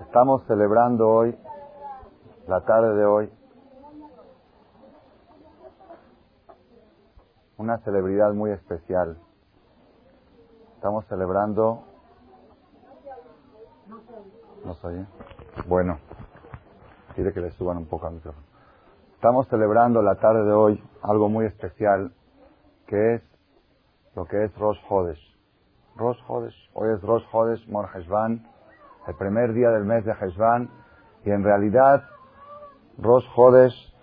Estamos celebrando hoy, la tarde de hoy, una celebridad muy especial. Estamos celebrando... ¿No se oye? Bueno, quiere que le suban un poco al micrófono. Estamos celebrando la tarde de hoy algo muy especial, que es lo que es Rosh Hodesh. Rosh Hodesh, hoy es Rosh Hodesh Mor Heshvan, el primer día del mes de Heshvan, y en realidad Rosh Hodesh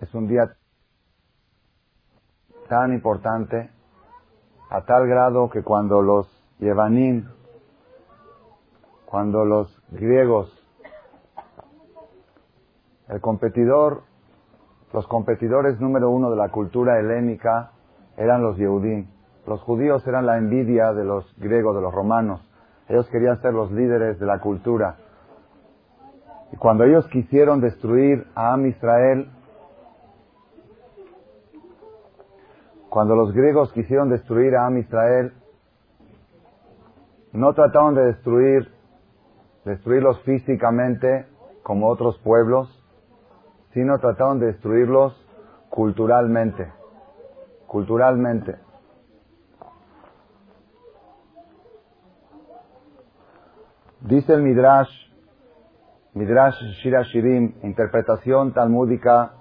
es un día tan importante a tal grado que cuando los Yevanim, cuando los griegos, el competidor, los competidores número uno de la cultura helénica eran los Yehudim. Los judíos eran la envidia de los griegos, de los romanos. Ellos querían ser los líderes de la cultura. Y cuando ellos quisieron destruir a Am Israel, cuando los griegos quisieron destruir a Am Israel, no trataron de destruir, destruirlos físicamente como otros pueblos, sino trataron de destruirlos culturalmente. Culturalmente. Dice el Midrash, Midrash Shira Shirim, interpretación talmúdica,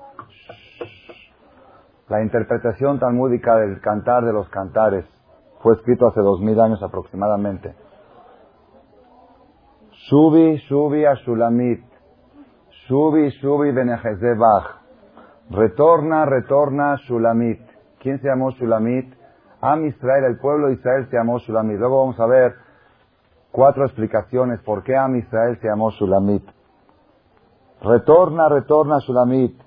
la interpretación talmúdica del cantar de los cantares, fue escrito hace dos mil años aproximadamente. Shubi, Shubi a Shulamit, Shubi, Shubi Benejezebach, retorna, retorna Shulamit. ¿Quién se llamó Shulamit? Am Israel, el pueblo de Israel se llamó Shulamit. Luego vamos a ver cuatro explicaciones por qué Am Israel se llamó Shulamit. Retorna, retorna Shulamit.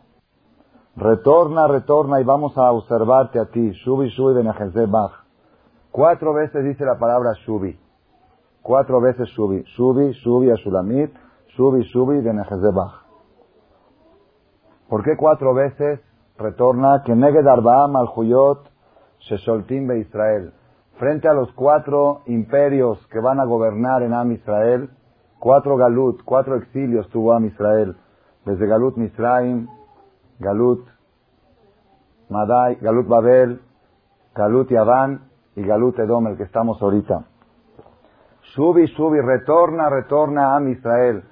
Retorna, retorna y vamos a observarte a ti. Shubi, Shubi, Benejezebach. Cuatro veces dice la palabra Shubi. Cuatro veces Shubi. Shubi, Shubi a Shulamit. Shubi, Shubi, Benejezebach. ¿Por qué cuatro veces retorna que Neged Arbaam al Huyot Shesholtim be Israel? Frente a los cuatro imperios que van a gobernar en Am Israel, cuatro Galut, cuatro exilios tuvo Am Israel, desde Galut Misraim, Galut Madai, Galut Babel, Galut Yaván y Galut Edom, el que estamos ahorita. Shubi, Shubi, retorna, retorna a Am Israel.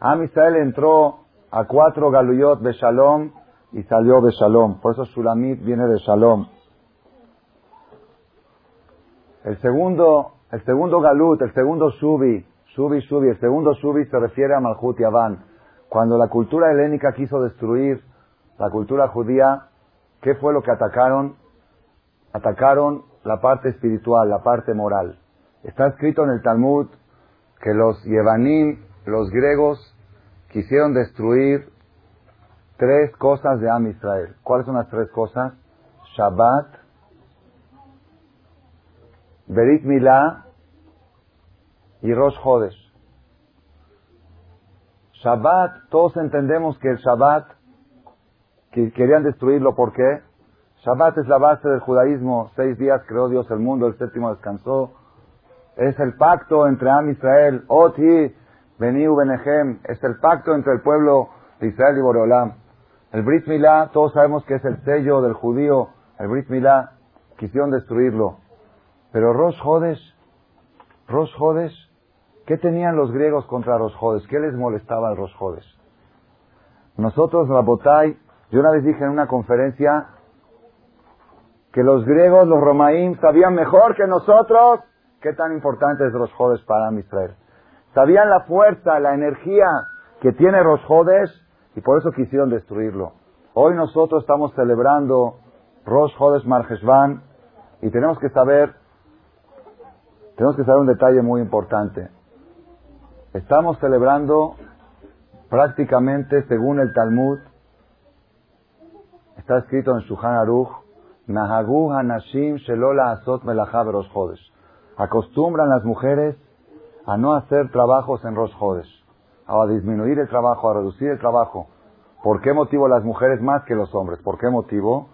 Am Israel entró a cuatro Galuyot de Shalom y salió de Shalom. Por eso Shulamit viene de Shalom. El segundo, el segundo Galut, el segundo Shubi, Shubi, Shubi, el segundo Shubi se refiere a Malhut Yaván. Cuando la cultura helénica quiso destruir la cultura judía, ¿qué fue lo que atacaron? Atacaron la parte espiritual, la parte moral. Está escrito en el Talmud que los Yevanim, los griegos, quisieron destruir tres cosas de Am Israel. ¿Cuáles son las tres cosas? Shabbat, Berit Milá y Rosh Hodesh. Shabbat, todos entendemos que el Shabbat que querían destruirlo, ¿por qué? Shabbat es la base del judaísmo, seis días creó Dios el mundo, el séptimo descansó. Es el pacto entre Am Israel, Oti, Beniu Benehem, es el pacto entre el pueblo de Israel y Boreolam. El Brit Milá, todos sabemos que es el sello del judío, el Brit Milá, quisieron destruirlo. Pero Rosh Hodesh, ¿qué tenían los griegos contra Rosh Hodesh? ¿Qué les molestaba al Rosh Hodesh? Nosotros, Rabotai, yo una vez dije en una conferencia que los griegos, los romaín, sabían mejor que nosotros qué tan importante es Rosh Hodesh para Israel. Sabían la fuerza, la energía que tiene Rosh Hodesh y por eso quisieron destruirlo. Hoy nosotros estamos celebrando Rosh Hodesh Marjeshvan y tenemos que saber tenemos que saber un detalle muy importante. Estamos celebrando prácticamente, según el Talmud, está escrito en Shuhan Aruch, Nahagu Hanashim Shelola Asot Melachá Rosh Hodesh. Acostumbran las mujeres a no hacer trabajos en Rosh Hodesh, a disminuir el trabajo, a reducir el trabajo. ¿Por qué motivo las mujeres más que los hombres? ¿Por qué motivo?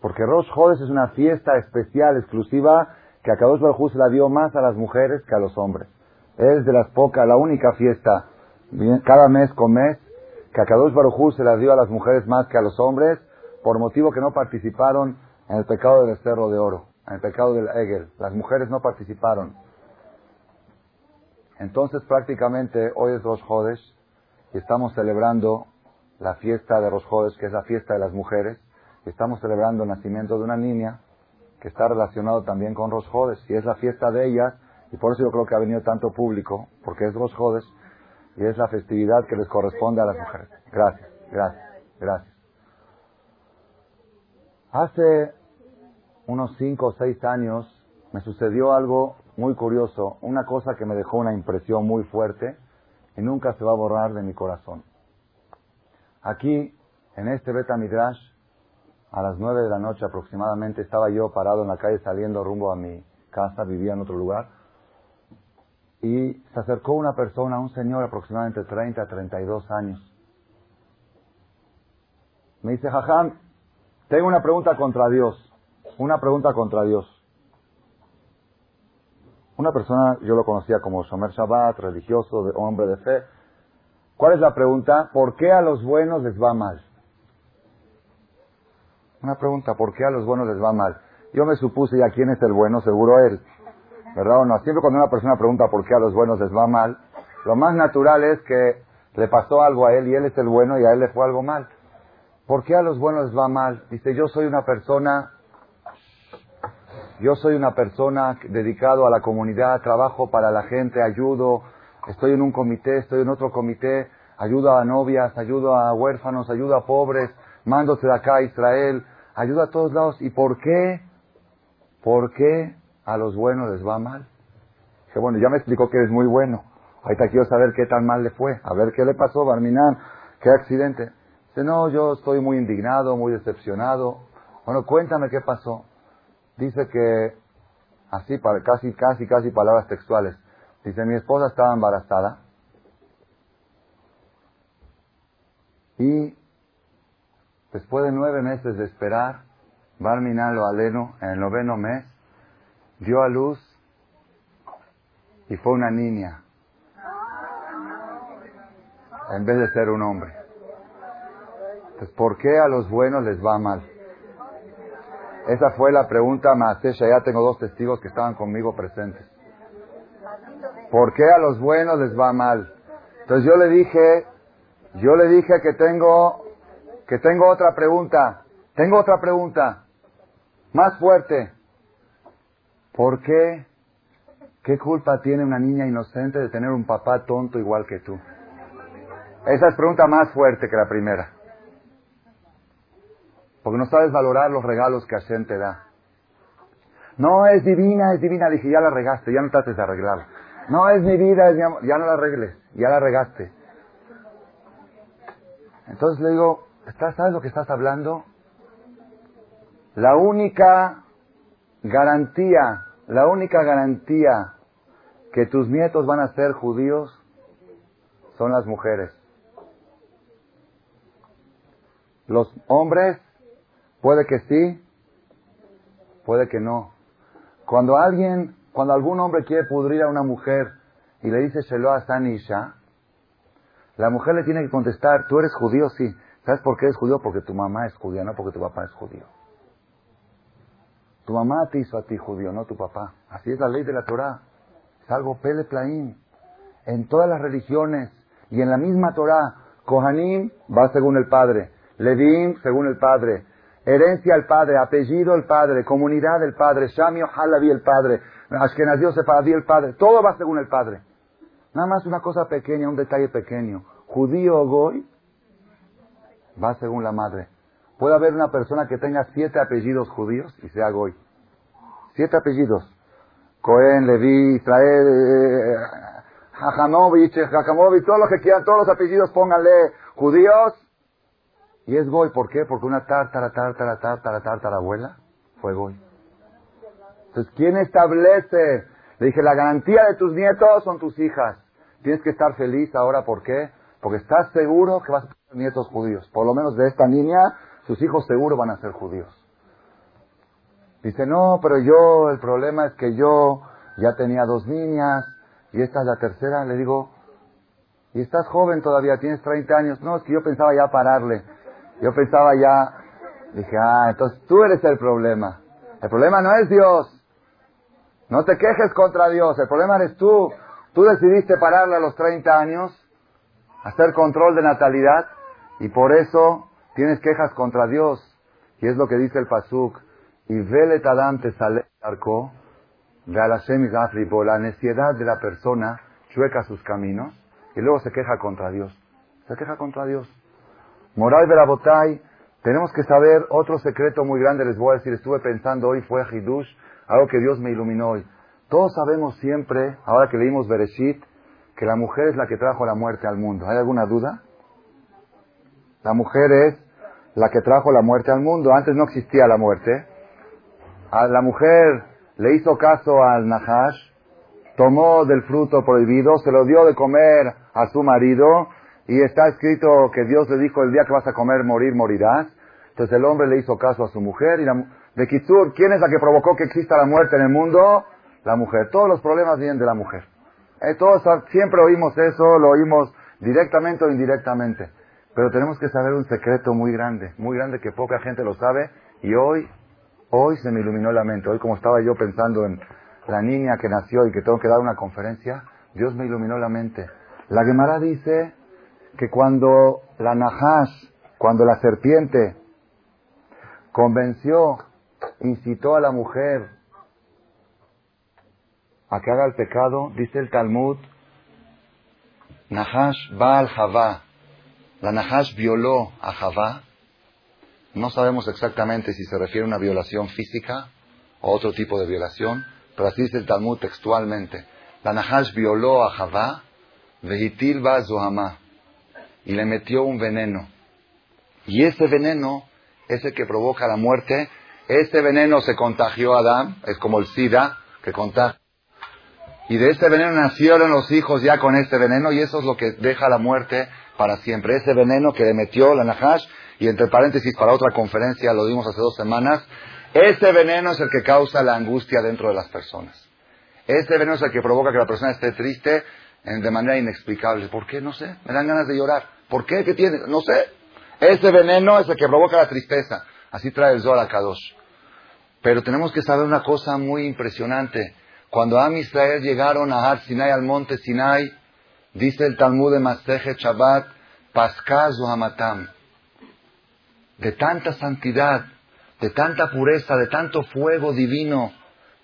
Porque Rosh es una fiesta especial, exclusiva, que a Kadosh Baruj se la dio más a las mujeres que a los hombres. es de las pocas, la única fiesta, cada mes con mes, que a Kadosh Barujú se la dio a las mujeres más que a los hombres, por motivo que no participaron en el pecado del esterro de oro, en el pecado del Egel. Las mujeres no participaron. Entonces prácticamente hoy es Rosh Hodesh y estamos celebrando la fiesta de Rosh Hodesh, que es la fiesta de las mujeres. Y estamos celebrando el nacimiento de una niña que está relacionado también con Rosh Hodesh y es la fiesta de ellas y por eso yo creo que ha venido tanto público, porque es Rosh Hodesh y es la festividad que les corresponde a las mujeres. Gracias, gracias, gracias. Hace unos cinco o seis años me sucedió algo muy curioso, una cosa que me dejó una impresión muy fuerte y nunca se va a borrar de mi corazón. Aquí, en este Beta Midrash, a las nueve de la noche aproximadamente, estaba yo parado en la calle saliendo rumbo a mi casa, vivía en otro lugar, y se acercó una persona, un señor aproximadamente 30, 32 años. Me dice, Jajam, tengo una pregunta contra Dios, una pregunta contra Dios. Una persona, yo lo conocía como Shomer Shabbat, religioso, hombre de fe. ¿Cuál es la pregunta? ¿Por qué a los buenos les va mal? Una pregunta, ¿por qué a los buenos les va mal? Yo me supuse, ¿y a quién es el bueno? Seguro él. ¿Verdad o no? Siempre cuando una persona pregunta por qué a los buenos les va mal, lo más natural es que le pasó algo a él y él es el bueno y a él le fue algo mal. ¿Por qué a los buenos les va mal? Dice, yo soy una persona yo soy una persona dedicado a la comunidad, trabajo para la gente, ayudo, estoy en un comité, estoy en otro comité, ayudo a novias, ayudo a huérfanos, ayudo a pobres, mándose de acá a Israel, ayudo a todos lados. ¿Y por qué? ¿Por qué a los buenos les va mal? Que bueno, ya me explicó que eres muy bueno. Ahorita quiero saber qué tan mal le fue, a ver qué le pasó, Barminan, qué accidente. Dice, no, yo estoy muy indignado, muy decepcionado. Bueno, cuéntame qué pasó dice que, así, casi, casi, casi palabras textuales, dice, mi esposa estaba embarazada y después de nueve meses de esperar, Barminalo Aleno, en el noveno mes, dio a luz y fue una niña, en vez de ser un hombre. Entonces, ¿por qué a los buenos les va mal? Esa fue la pregunta Maasesha. Ya tengo dos testigos que estaban conmigo presentes. ¿Por qué a los buenos les va mal? Entonces yo le dije, yo le dije que tengo, que tengo otra pregunta. Tengo otra pregunta. Más fuerte. ¿Por qué? ¿Qué culpa tiene una niña inocente de tener un papá tonto igual que tú? Esa es pregunta más fuerte que la primera. Porque no sabes valorar los regalos que Hashem te da. No, es divina, es divina. Dije, ya la regaste, ya no trates de arreglarla. No, es mi vida. Ya no la arregles, ya la regaste. Entonces le digo, ¿sabes lo que estás hablando? La única garantía, la única garantía que tus nietos van a ser judíos son las mujeres. Los hombres Puede que sí, puede que no. Cuando alguien, cuando algún hombre quiere pudrir a una mujer y le dice Shelo a Sanisha, la mujer le tiene que contestar, tú eres judío, sí. ¿Sabes por qué eres judío? Porque tu mamá es judía, no porque tu papá es judío. Tu mamá te hizo a ti judío, no tu papá. Así es la ley de la Torah. Es algo pele En todas las religiones y en la misma Torah, Kohanim va según el padre, Levim según el padre, Herencia al padre, apellido el padre, comunidad del padre, Shamio Halabi el padre, Ashkenazio Sefaradí el padre, todo va según el padre. Nada más una cosa pequeña, un detalle pequeño. Judío o goy va según la madre. Puede haber una persona que tenga siete apellidos judíos y sea goy. Siete apellidos. Cohen, Levi, Israel, eh, Jajamovich, todos los que quieran, todos los apellidos pónganle judíos y es Goy, ¿por qué? Porque una tártara, tártara, tártara, tártara abuela fue Goy. Entonces, ¿quién establece? Le dije, la garantía de tus nietos son tus hijas. Tienes que estar feliz ahora, ¿por qué? Porque estás seguro que vas a nietos judíos. Por lo menos de esta niña, sus hijos seguro van a ser judíos. Dice, no, pero yo, el problema es que yo ya tenía dos niñas y esta es la tercera, le digo, y estás joven todavía, tienes 30 años. No, es que yo pensaba ya pararle. Yo pensaba ya, dije, ah, entonces tú eres el problema. El problema no es Dios. No te quejes contra Dios, el problema eres tú. Tú decidiste pararle a los 30 años, hacer control de natalidad, y por eso tienes quejas contra Dios. Y es lo que dice el Pasuk. Y vele tadam te sale arco, la necesidad de la persona chueca sus caminos y luego se queja contra Dios. Se queja contra Dios. Moral de la Botay, tenemos que saber otro secreto muy grande, les voy a decir, estuve pensando hoy, fue Hidush, algo que Dios me iluminó hoy. Todos sabemos siempre, ahora que leímos Bereshit, que la mujer es la que trajo la muerte al mundo. ¿Hay alguna duda? La mujer es la que trajo la muerte al mundo. Antes no existía la muerte. La mujer le hizo caso al Nahash, tomó del fruto prohibido, se lo dio de comer a su marido, y está escrito que Dios le dijo, el día que vas a comer, morir, morirás. Entonces el hombre le hizo caso a su mujer, y la, de Kitsur, ¿quién es la que provocó que exista la muerte en el mundo? La mujer. Todos los problemas vienen de la mujer. Eh, todos siempre oímos eso, lo oímos directamente o indirectamente. Pero tenemos que saber un secreto muy grande, muy grande que poca gente lo sabe, y hoy, hoy se me iluminó la mente. Hoy como estaba yo pensando en la niña que nació y que tengo que dar una conferencia, Dios me iluminó la mente. La Gemara dice que cuando la Nahash, cuando la serpiente convenció, incitó a la mujer a que haga el pecado, dice el Talmud, Nahash va al Javá. La violó a Javá. No sabemos exactamente si se refiere a una violación física o otro tipo de violación, pero así dice el Talmud textualmente. La violó a Javá, Vehitil y le metió un veneno. Y ese veneno es el que provoca la muerte. Este veneno se contagió a Adán, es como el SIDA que contagia. Y de este veneno nacieron los hijos ya con este veneno, y eso es lo que deja la muerte para siempre. Ese veneno que le metió la Nahash, y entre paréntesis para otra conferencia, lo dimos hace dos semanas, ese veneno es el que causa la angustia dentro de las personas. Ese veneno es el que provoca que la persona esté triste de manera inexplicable. ¿Por qué? No sé. Me dan ganas de llorar. ¿Por qué? ¿Qué tiene? No sé. Ese veneno es el que provoca la tristeza. Así trae el Zohar Kadosh. Pero tenemos que saber una cosa muy impresionante. Cuando Am Israel llegaron a Har Sinai, al monte Sinai, dice el Talmud de Maseje Shabbat, Paskazu Hamatam. De tanta santidad, de tanta pureza, de tanto fuego divino,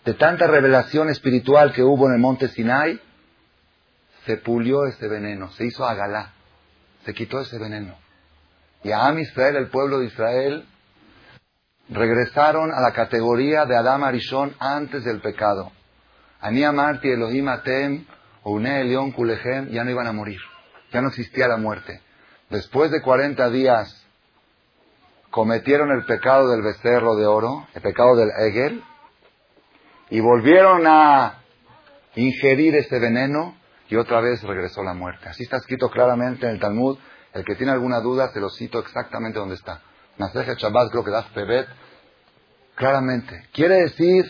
de tanta revelación espiritual que hubo en el monte Sinai, se pulió ese veneno, se hizo agalá, se quitó ese veneno. Y a Am Israel, el pueblo de Israel, regresaron a la categoría de Adam Arishon antes del pecado. Ani Amarti Elohim Atem, Une León ya no iban a morir, ya no existía la muerte. Después de 40 días cometieron el pecado del becerro de oro, el pecado del Egel, y volvieron a ingerir ese veneno y otra vez regresó la muerte. Así está escrito claramente en el Talmud. El que tiene alguna duda, se lo cito exactamente donde está. Maseje Shabbat, creo que da Pebet, claramente. Quiere decir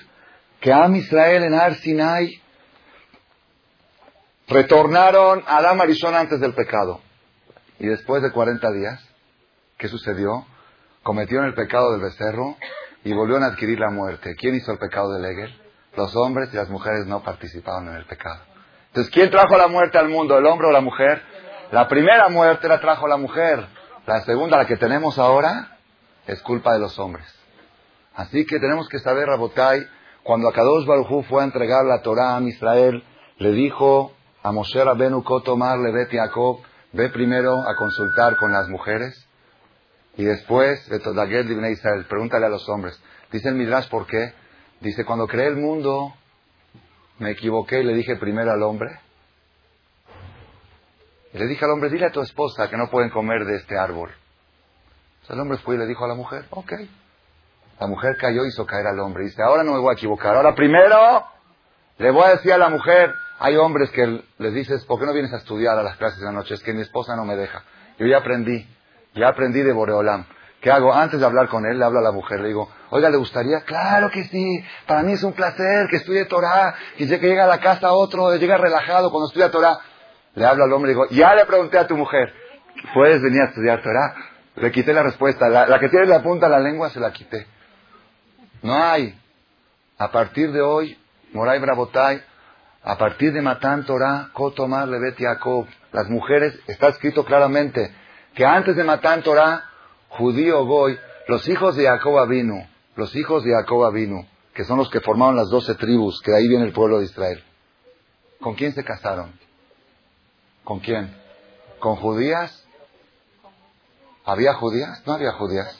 que Am Israel en Ar Sinai retornaron a la Marisón antes del pecado. Y después de 40 días, ¿qué sucedió? cometieron el pecado del becerro y volvieron a adquirir la muerte. ¿Quién hizo el pecado del Egel? Los hombres y las mujeres no participaron en el pecado. Entonces, ¿quién trajo la muerte al mundo, el hombre o la mujer? La primera muerte la trajo la mujer. La segunda, la que tenemos ahora, es culpa de los hombres. Así que tenemos que saber, Rabotai, cuando Akadosh Barujú fue a entregar la Torah a Israel, le dijo a Moshe Rabenu Kotomar Levet Jacob, ve primero a consultar con las mujeres y después, de Israel, pregúntale a los hombres. Dice el Midrash, ¿por qué? Dice, cuando creé el mundo, me equivoqué y le dije primero al hombre. Le dije al hombre, dile a tu esposa que no pueden comer de este árbol. Entonces el hombre fue y le dijo a la mujer, ok. La mujer cayó y hizo caer al hombre. Dice, ahora no me voy a equivocar. Ahora primero le voy a decir a la mujer, hay hombres que les dices, ¿por qué no vienes a estudiar a las clases de la noche? Es que mi esposa no me deja. Yo ya aprendí. Ya aprendí de Boreolam ¿Qué hago? Antes de hablar con él, le hablo a la mujer, le digo, oiga, ¿le gustaría? Claro que sí, para mí es un placer que estudie Torah, que llega a la casa otro, llega relajado cuando estudia Torah. Le hablo al hombre y digo, ya le pregunté a tu mujer, ¿puedes venir a estudiar Torah? Le quité la respuesta, la, que tiene la punta de la lengua se la quité. No hay. A partir de hoy, Moray Brabotay, a partir de Matán Torah, Kotomar Levet Yaakov, las mujeres, está escrito claramente que antes de Matán Torah, judío Goy, los hijos de Jacob vino, los hijos de Jacob vino, que son los que formaron las doce tribus, que de ahí viene el pueblo de Israel. ¿Con quién se casaron? ¿Con quién? ¿Con judías? ¿Había judías? No había judías.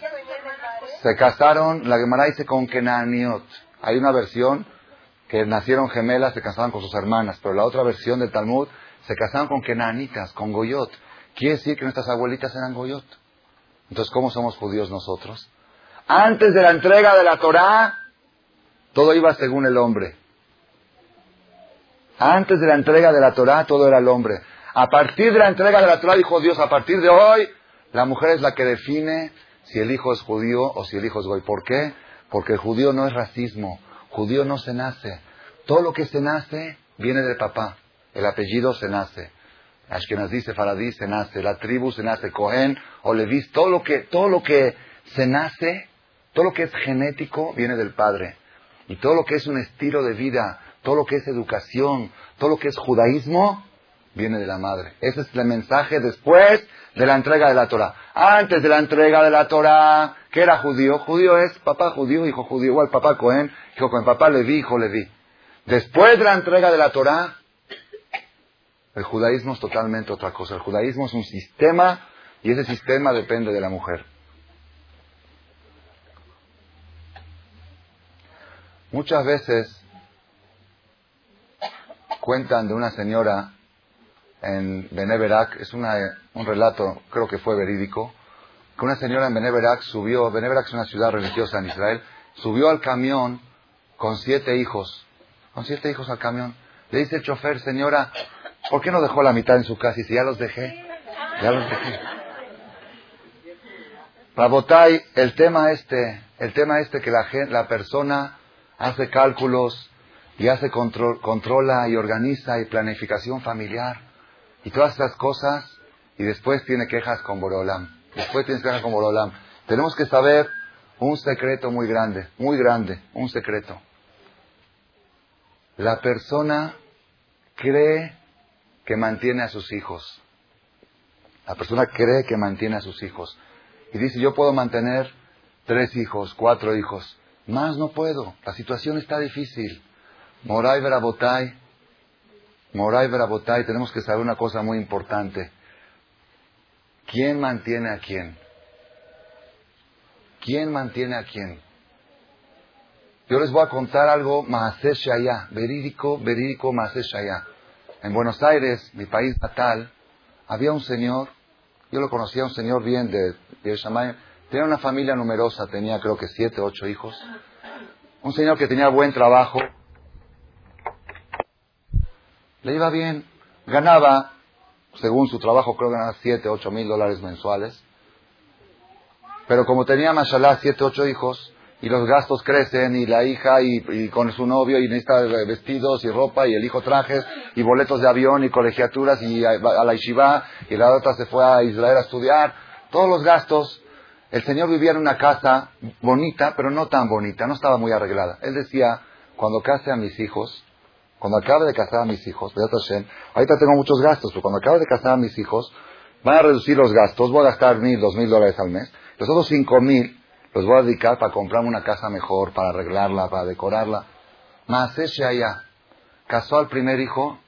Se casaron, la Gemara dice con Kenaniot. Hay una versión que nacieron gemelas, se casaban con sus hermanas, pero la otra versión del Talmud se casaron con Kenanitas, con Goyot. Quiere decir que nuestras abuelitas eran Goyot. Entonces, ¿cómo somos judíos nosotros? Antes de la entrega de la Torá, todo iba según el hombre. Antes de la entrega de la Torá, todo era el hombre. A partir de la entrega de la Torá, dijo Dios, a partir de hoy, la mujer es la que define si el hijo es judío o si el hijo es goy. ¿Por qué? Porque el judío no es racismo. Judío no se nace. Todo lo que se nace viene del papá. El apellido se nace. Ashkenazí, Sefaradí se nace, la tribu se nace, Cohen o Leví, todo lo que, todo lo que se nace, todo lo que es genético viene del padre. Y todo lo que es un estilo de vida, todo lo que es educación, todo lo que es judaísmo, viene de la madre. Ese es el mensaje después de la entrega de la Torah. Antes de la entrega de la Torah, ¿qué era judío? Judío es papá judío, hijo judío, igual papá Cohen, hijo Cohen, papá Leví, hijo Leví. Después de la entrega de la Torah, el judaísmo es totalmente otra cosa. El judaísmo es un sistema y ese sistema depende de la mujer. Muchas veces cuentan de una señora en Beneverac, es un relato, creo que fue verídico, que una señora en Beneverac subió, Beneverac es una ciudad religiosa en Israel, subió al camión con siete hijos, con siete hijos al camión. Le dice el chofer, señora, ¿Por qué no dejó la mitad en su casa? Y si ya los dejé, ya los dejé. El tema este, el tema este que la, la persona hace cálculos y hace control, controla y organiza y planificación familiar y todas estas cosas y después tiene quejas con Borolam. Después tiene quejas con Borolam. Tenemos que saber un secreto muy grande, muy grande, un secreto. La persona cree que mantiene a sus hijos. La persona cree que mantiene a sus hijos. Y dice, yo puedo mantener tres hijos, cuatro hijos. Más no puedo. La situación está difícil. Moray Verabotay, Moray Verabotay, tenemos que saber una cosa muy importante. ¿Quién mantiene a quién? ¿Quién mantiene a quién? Yo les voy a contar algo, Maasesh Shaya, verídico, verídico Maasesh Shaya. En Buenos Aires, mi país natal, había un señor, yo lo conocía, un señor bien de, de tenía una familia numerosa, tenía creo que siete, ocho hijos. Un señor que tenía buen trabajo, le iba bien, ganaba, según su trabajo, creo que ganaba siete, ocho mil dólares mensuales. Pero como tenía, mashallah, siete, ocho hijos, y los gastos crecen y la hija y, con su novio y necesita vestidos y ropa y el hijo trajes y boletos de avión y colegiaturas y a, la yeshiva y la otra se fue a Israel a estudiar. Todos los gastos. El Señor vivía en una casa bonita, pero no tan bonita, no estaba muy arreglada. Él decía, cuando case a mis hijos, cuando acabe de casar a mis hijos, ahorita tengo muchos gastos, pero cuando acabe de casar a mis hijos, van a reducir los gastos, voy a gastar mil, dos mil dólares al mes, los otros cinco mil los voy a dedicar para comprarme una casa mejor, para arreglarla, para decorarla. Más ese allá. Casó al primer hijo,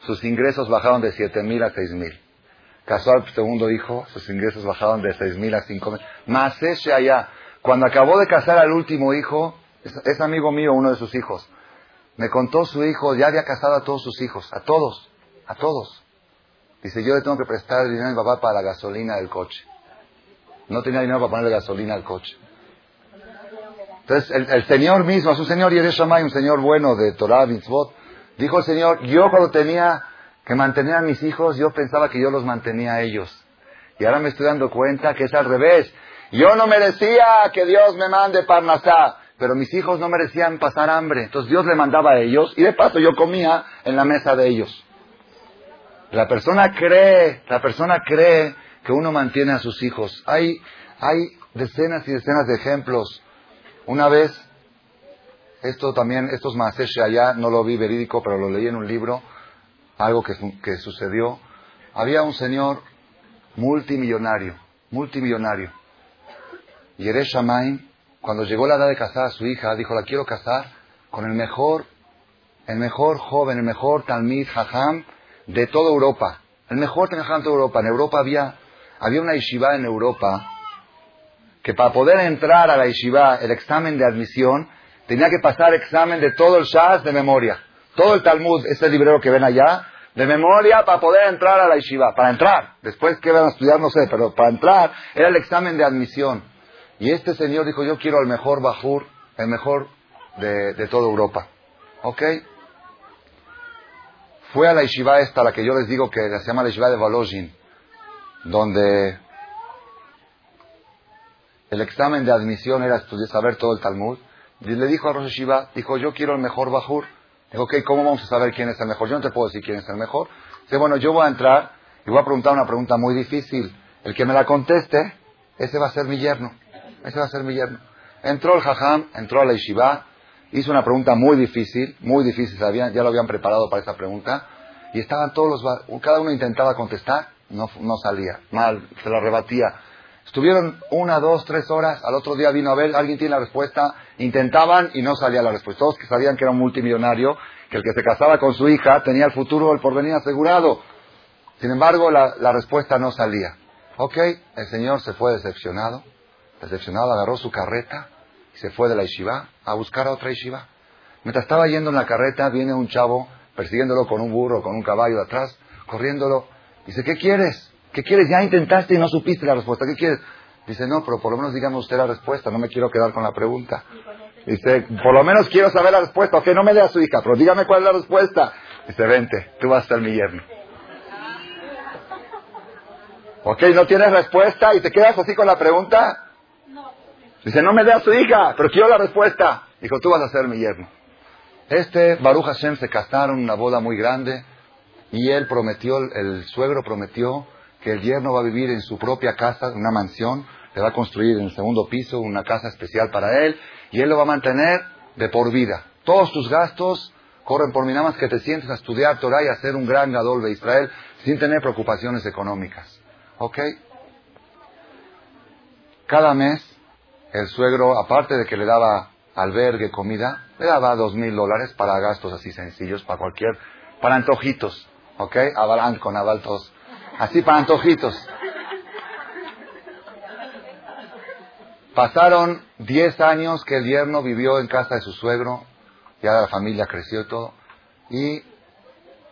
sus ingresos bajaron de siete mil a seis mil. Casó al segundo hijo, sus ingresos bajaron de seis mil a cinco mil. Más ese allá. Cuando acabó de casar al último hijo, es, amigo mío, uno de sus hijos, me contó su hijo, ya había casado a todos sus hijos, a todos, a todos. Dice, yo le tengo que prestar dinero a mi papá para la gasolina del coche. No tenía dinero para ponerle gasolina al coche. Entonces, el, Señor mismo, a su Señor Yerushamay, un Señor bueno de Torah, Mitzvot, dijo el Señor, yo cuando tenía que mantener a mis hijos, yo pensaba que yo los mantenía a ellos. Y ahora me estoy dando cuenta que es al revés. Yo no merecía que Dios me mande Parnasá, pero mis hijos no merecían pasar hambre. Entonces Dios le mandaba a ellos y de paso yo comía en la mesa de ellos. La persona cree, la persona cree que uno mantiene a sus hijos. Hay, hay decenas y decenas de ejemplos. Una vez, esto también, estos maasesh allá, no lo vi verídico, pero lo leí en un libro, algo que, que sucedió. Había un señor multimillonario, multimillonario. Y Eresh Shamaim, cuando llegó la edad de casar a su hija, dijo, la quiero casar con el mejor, el mejor joven, el mejor Talmid Hajam de toda Europa. El mejor Talmid Hajam de Europa. En Europa había, había una yeshiva en Europa que para poder entrar a la yeshiva, el examen de admisión, tenía que pasar examen de todo el Shas de memoria. Todo el Talmud, ese librero que ven allá, de memoria para poder entrar a la yeshiva. Para entrar. Después que van a estudiar, no sé, pero para entrar era el examen de admisión. Y este señor dijo, yo quiero al mejor Bajur, el mejor de, toda Europa. ¿Ok? Fue a la yeshiva esta, la que yo les digo que se llama la yeshiva de Valojin, donde el examen de admisión era estudiar, saber todo el Talmud. Y le dijo a Rosh Yeshiva, dijo, yo quiero el mejor Bajur. Dijo, ok, ¿cómo vamos a saber quién es el mejor? Yo no te puedo decir quién es el mejor. Dice, bueno, yo voy a entrar y voy a preguntar una pregunta muy difícil. El que me la conteste, ese va a ser mi yerno. Ese va a ser mi yerno. Entró el jajam, entró a la yeshiva, hizo una pregunta muy difícil, muy difícil, ya lo habían preparado para esa pregunta, y estaban todos los, cada uno intentaba contestar, no, no salía, mal, se la rebatía. Estuvieron una, dos, tres horas, al otro día vino a ver, alguien tiene la respuesta, intentaban y no salía la respuesta. Todos que sabían que era un multimillonario, que el que se casaba con su hija tenía el futuro, el porvenir asegurado. Sin embargo, la, la respuesta no salía. Ok, el señor se fue decepcionado, decepcionado, agarró su carreta y se fue de la yeshiva a buscar a otra yeshiva. Mientras estaba yendo en la carreta, viene un chavo persiguiéndolo con un burro, con un caballo de atrás, corriéndolo. Dice, ¿qué quieres? ¿Qué quieres? Ya intentaste y no supiste la respuesta. ¿Qué quieres? Dice, no, pero por lo menos dígame usted la respuesta, no me quiero quedar con la pregunta. Dice, por lo menos quiero saber la respuesta. Ok, no me dé a su hija, pero dígame cuál es la respuesta. Dice, vente, tú vas a ser mi yerno. Ok, no tienes respuesta y te quedas así con la pregunta. Dice, no me dé a su hija, pero quiero la respuesta. Dijo, tú vas a ser mi yerno. Este Baruch Hashem se casaron una boda muy grande y él prometió, el suegro prometió que el yerno va a vivir en su propia casa, una mansión, le va a construir en el segundo piso una casa especial para él y él lo va a mantener de por vida. Todos tus gastos corren por mí, nada más que te sientes a estudiar Torah y a ser un gran gadol de Israel sin tener preocupaciones económicas. ¿Ok? Cada mes el suegro, aparte de que le daba albergue, comida, le daba dos mil dólares para gastos así sencillos, para cualquier, para antojitos, ¿ok? Avalan con avaltos, así para antojitos. Pasaron diez años que el yerno vivió en casa de su suegro, ya la familia creció todo, y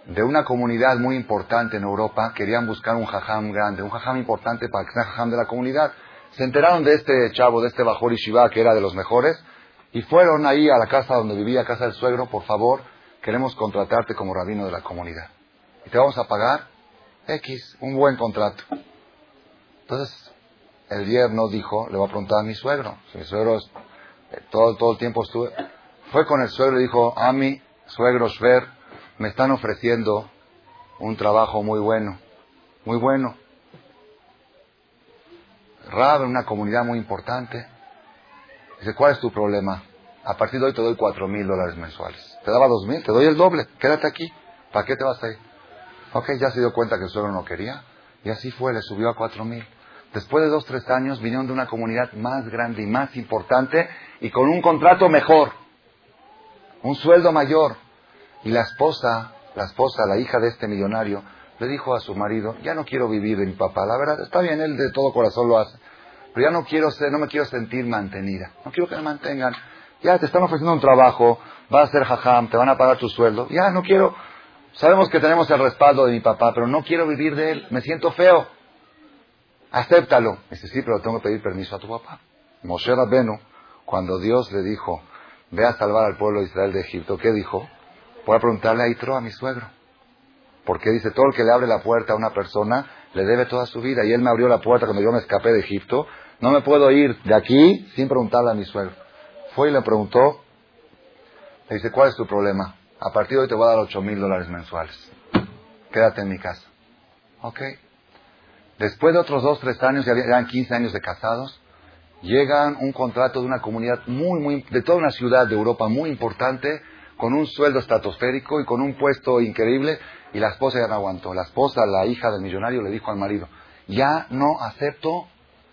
de una comunidad muy importante en Europa querían buscar un jajam grande, un jajam importante para que sea jajam de la comunidad. Se enteraron de este chavo, de este Bajor Shiva, que era de los mejores, y fueron ahí a la casa donde vivía, casa del suegro, por favor, queremos contratarte como rabino de la comunidad. Y te vamos a pagar X, un buen contrato. Entonces, el yerno dijo, le voy a preguntar a mi suegro, mi suegro eh, todo, todo el tiempo estuve, fue con el suegro y dijo, a mi suegro Shver, me están ofreciendo un trabajo muy bueno, muy bueno. Rab en una comunidad muy importante. Dice, ¿cuál es tu problema? A partir de hoy te doy cuatro mil dólares mensuales. Te daba dos mil, te doy el doble. Quédate aquí. ¿Para qué te vas a ir? Ok, ya se dio cuenta que el suegro no quería. Y así fue, le subió a cuatro mil. Después de dos, tres años vinieron de una comunidad más grande y más importante y con un contrato mejor. Un sueldo mayor. Y la esposa, la esposa, la hija de este millonario, le dijo a su marido, ya no quiero vivir de mi papá, la verdad, está bien, él de todo corazón lo hace, pero ya no quiero ser, no me quiero sentir mantenida, no quiero que me mantengan, ya te están ofreciendo un trabajo, vas a ser jajam, te van a pagar tu sueldo, ya no quiero, sabemos que tenemos el respaldo de mi papá, pero no quiero vivir de él, me siento feo, acéptalo. Dice, sí, pero tengo que pedir permiso a tu papá. Moshe Rabbenu, cuando Dios le dijo, ve a salvar al pueblo de Israel de Egipto, ¿qué dijo? Voy a preguntarle a Itro, a mi suegro. Porque dice, todo el que le abre la puerta a una persona le debe toda su vida. Y él me abrió la puerta cuando yo me escapé de Egipto, no me puedo ir de aquí sin preguntarle a mi suegro. Fue y le preguntó, le dice, ¿cuál es tu problema? A partir de hoy te voy a dar ocho mil dólares mensuales. Quédate en mi casa. Ok. Después de otros dos, tres años, ya eran 15 años de casados, llegan un contrato de una comunidad muy, muy, de toda una ciudad de Europa muy importante, con un sueldo estratosférico y con un puesto increíble, y la esposa ya no aguantó. La esposa, la hija del millonario, le dijo al marido, ya no acepto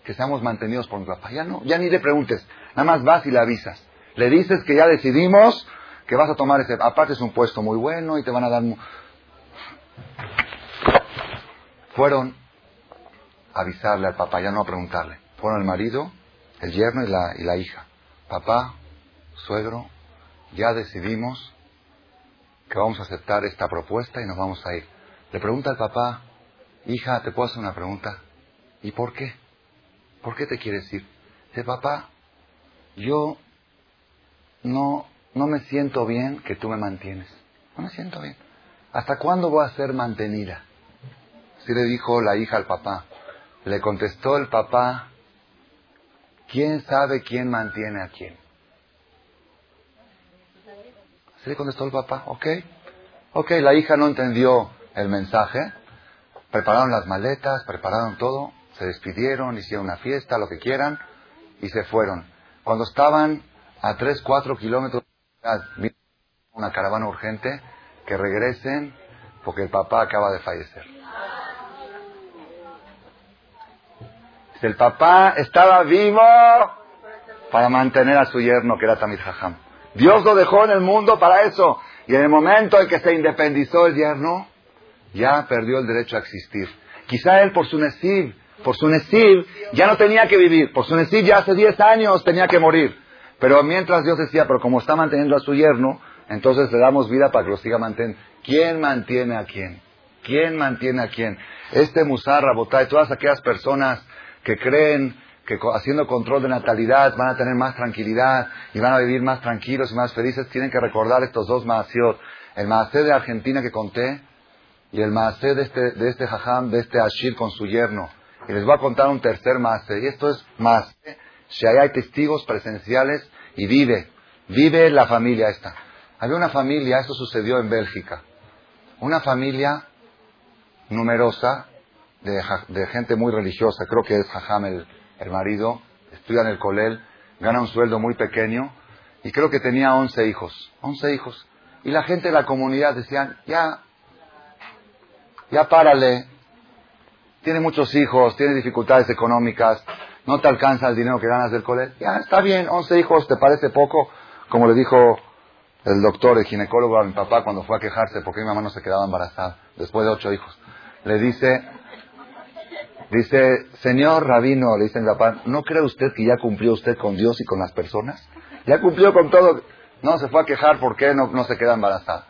que seamos mantenidos por mi papá. Ya no, ya ni le preguntes, nada más vas y le avisas. Le dices que ya decidimos que vas a tomar ese, aparte es un puesto muy bueno y te van a dar... Fueron a avisarle al papá, ya no a preguntarle. Fueron el marido, el yerno y la, y la hija. Papá, suegro, ya decidimos que vamos a aceptar esta propuesta y nos vamos a ir. Le pregunta al papá, hija, ¿te puedo hacer una pregunta? ¿Y por qué? ¿Por qué te quieres ir? Dice, papá, yo no, no me siento bien que tú me mantienes. No me siento bien. ¿Hasta cuándo voy a ser mantenida? Así le dijo la hija al papá. Le contestó el papá, ¿quién sabe quién mantiene a quién? Así le contestó el papá, ok. Ok, la hija no entendió el mensaje. Prepararon las maletas, prepararon todo, se despidieron, hicieron una fiesta, lo que quieran, y se fueron. Cuando estaban a 3, 4 kilómetros, una caravana urgente, que regresen porque el papá acaba de fallecer. El papá estaba vivo para mantener a su yerno, que era Tamir Jajam. Dios lo dejó en el mundo para eso. Y en el momento en que se independizó el yerno, ya perdió el derecho a existir. Quizá él por su nesib, por su nesib, ya no tenía que vivir. Por su nesib ya hace 10 años tenía que morir. Pero mientras Dios decía, pero como está manteniendo a su yerno, entonces le damos vida para que lo siga manteniendo. ¿Quién mantiene a quién? ¿Quién mantiene a quién? Este Musar, Rabotay, todas aquellas personas que creen que haciendo control de natalidad van a tener más tranquilidad y van a vivir más tranquilos y más felices, tienen que recordar estos dos maasiot. El maasé de Argentina que conté y el maasé de este, de este jajam, de este Ashir con su yerno. Y les voy a contar un tercer maasé. Y esto es maasé, si hay testigos presenciales y vive, vive la familia esta. Había una familia, esto sucedió en Bélgica, una familia numerosa de, gente muy religiosa, creo que es Jajam el, el marido, estudia en el colel, gana un sueldo muy pequeño y creo que tenía 11 hijos, 11 hijos. Y la gente de la comunidad decían, ya, ya párale, tiene muchos hijos, tiene dificultades económicas, no te alcanza el dinero que ganas del colel. Ya, está bien, 11 hijos, ¿te parece poco? Como le dijo el doctor, el ginecólogo a mi papá cuando fue a quejarse porque mi mamá no se quedaba embarazada después de ocho hijos. Le dice, Dice, señor rabino, le dice mi papá, ¿no cree usted que ya cumplió usted con Dios y con las personas? Ya cumplió con todo. No, se fue a quejar porque no, no se queda embarazada.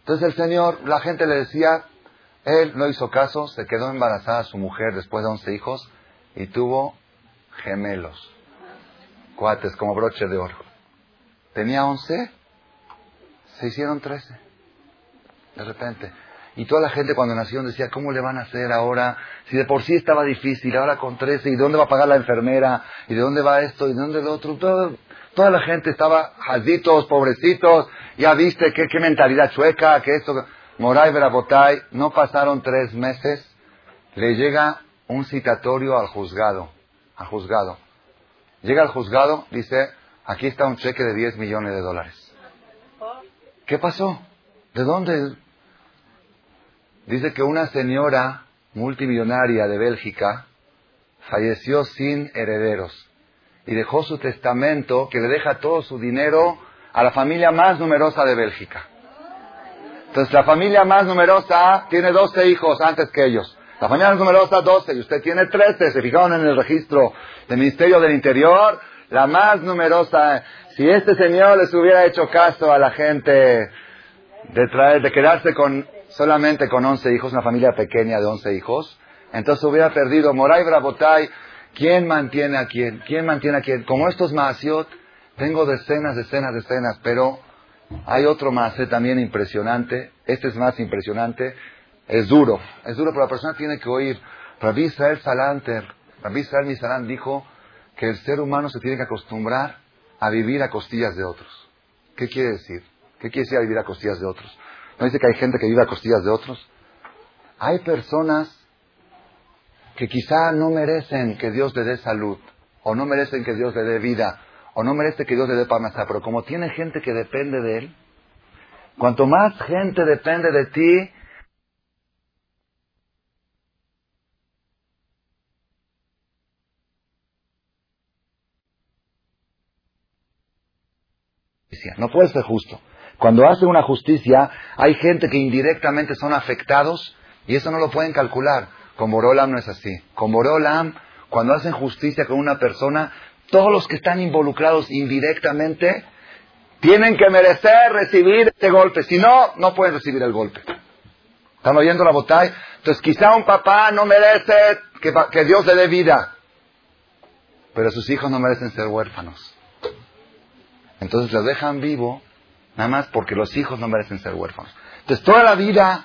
Entonces el señor, la gente le decía, él no hizo caso, se quedó embarazada su mujer después de 11 hijos y tuvo gemelos, cuates como broche de oro. Tenía 11, se hicieron 13. De repente. Y toda la gente cuando nacieron decía, ¿cómo le van a hacer ahora? Si de por sí estaba difícil, ahora con 13, ¿y de dónde va a pagar la enfermera? ¿Y de dónde va esto? ¿Y de dónde lo otro? toda la gente estaba jalditos, pobrecitos, ya viste qué, qué mentalidad chueca, que esto... Moray Verabotay, no pasaron tres meses, le llega un citatorio al juzgado, al juzgado. Llega al juzgado, dice, aquí está un cheque de 10 millones de dólares. ¿Qué pasó? ¿De dónde? Dice que una señora multimillonaria de Bélgica falleció sin herederos y dejó su testamento que le deja todo su dinero a la familia más numerosa de Bélgica. Entonces la familia más numerosa tiene 12 hijos antes que ellos. La familia más numerosa 12 y usted tiene 13. Se fijaron en el registro del Ministerio del Interior. La más numerosa. Si este señor les hubiera hecho caso a la gente de, traer, de quedarse con solamente con 11 hijos, una familia pequeña de 11 hijos, entonces hubiera perdido Moray Brabotay. ¿Quién mantiene a quién? ¿Quién mantiene a quién? Como estos Maasiot, tengo decenas, decenas, decenas, pero hay otro Maasé también impresionante. Este es más impresionante. Es duro. Es duro, pero la persona tiene que oír. Rabbi Israel Salanter, Rabbi Israel Misalan dijo que el ser humano se tiene que acostumbrar a vivir a costillas de otros. ¿Qué quiere decir? ¿Qué quiere decir vivir a costillas de otros? ¿No dice que hay gente que vive a costillas de otros? Hay personas que quizá no merecen que Dios le dé salud, o no merecen que Dios le dé vida, o no merece que Dios le dé parnasá, pero como tiene gente que depende de él, cuanto más gente depende de ti, no puede ser justo. Cuando hace una justicia, hay gente que indirectamente son afectados y eso no lo pueden calcular. Con Borolam no es así. Con Borolam, cuando hacen justicia con una persona, todos los que están involucrados indirectamente tienen que merecer recibir este golpe. Si no, no pueden recibir el golpe. ¿Están oyendo la botella? Entonces quizá un papá no merece que, que Dios le dé vida, pero sus hijos no merecen ser huérfanos. Entonces lo dejan vivo, nada más porque los hijos no merecen ser huérfanos. Entonces toda la vida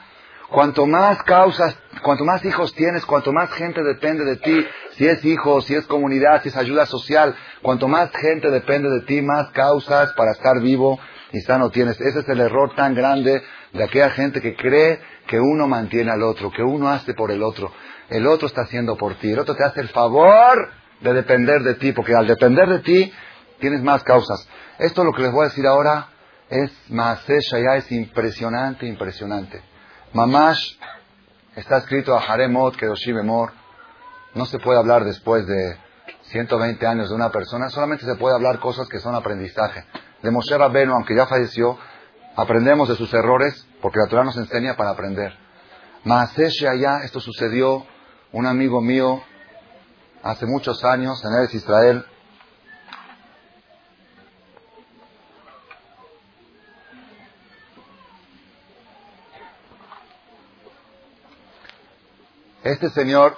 Cuanto más causas, cuanto más hijos tienes, cuanto más gente depende de ti, si es hijo, si es comunidad, si es ayuda social, cuanto más gente depende de ti, más causas para estar vivo y sano tienes. Ese es el error tan grande de aquella gente que cree que uno mantiene al otro, que uno hace por el otro. El otro está haciendo por ti, el otro te hace el favor de depender de ti, porque al depender de ti tienes más causas. Esto lo que les voy a decir ahora es más ya es impresionante, impresionante. Mamash está escrito a Haremot, Kedoshim Emor. No se puede hablar después de 120 años de una persona, solamente se puede hablar cosas que son aprendizaje. De Moshe Rabbeinu, aunque ya falleció, aprendemos de sus errores porque la Torah nos enseña para aprender. Maasesh allá, esto sucedió, un amigo mío, hace muchos años, en Eres Israel, Este señor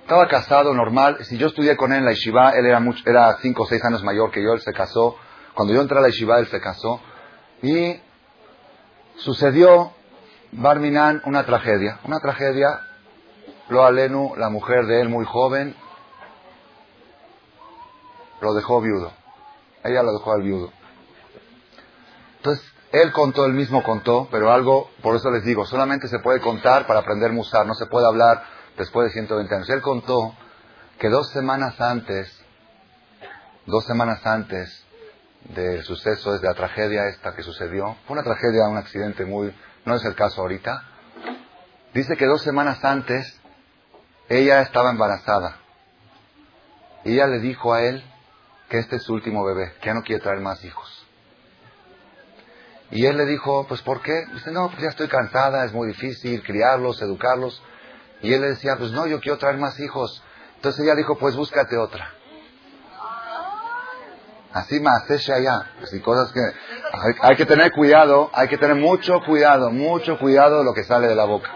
estaba casado normal. Si yo estudié con él en la yeshiva, él era, mucho, era cinco o seis años mayor que yo, él se casó. Cuando yo entré a la yeshiva, él se casó. Y sucedió, Barminan, una tragedia. Una tragedia. Lo Alenu, la mujer de él muy joven, lo dejó viudo. Ella lo dejó al viudo. Entonces, él contó, él mismo contó, pero algo, por eso les digo, solamente se puede contar para aprender musar, no se puede hablar después de 120 años. Él contó que dos semanas antes, dos semanas antes del suceso, de la tragedia esta que sucedió, fue una tragedia, un accidente muy, no es el caso ahorita, dice que dos semanas antes ella estaba embarazada. Y ella le dijo a él que este es su último bebé, que ya no quiere traer más hijos. Y él le dijo, pues ¿por qué? Dice, no, pues ya estoy cansada, es muy difícil criarlos, educarlos. Y él le decía, pues no, yo quiero traer más hijos. Entonces ella dijo, pues búscate otra. Así más, es allá. Pues cosas que hay, que tener cuidado, hay que tener mucho cuidado, mucho cuidado de lo que sale de la boca.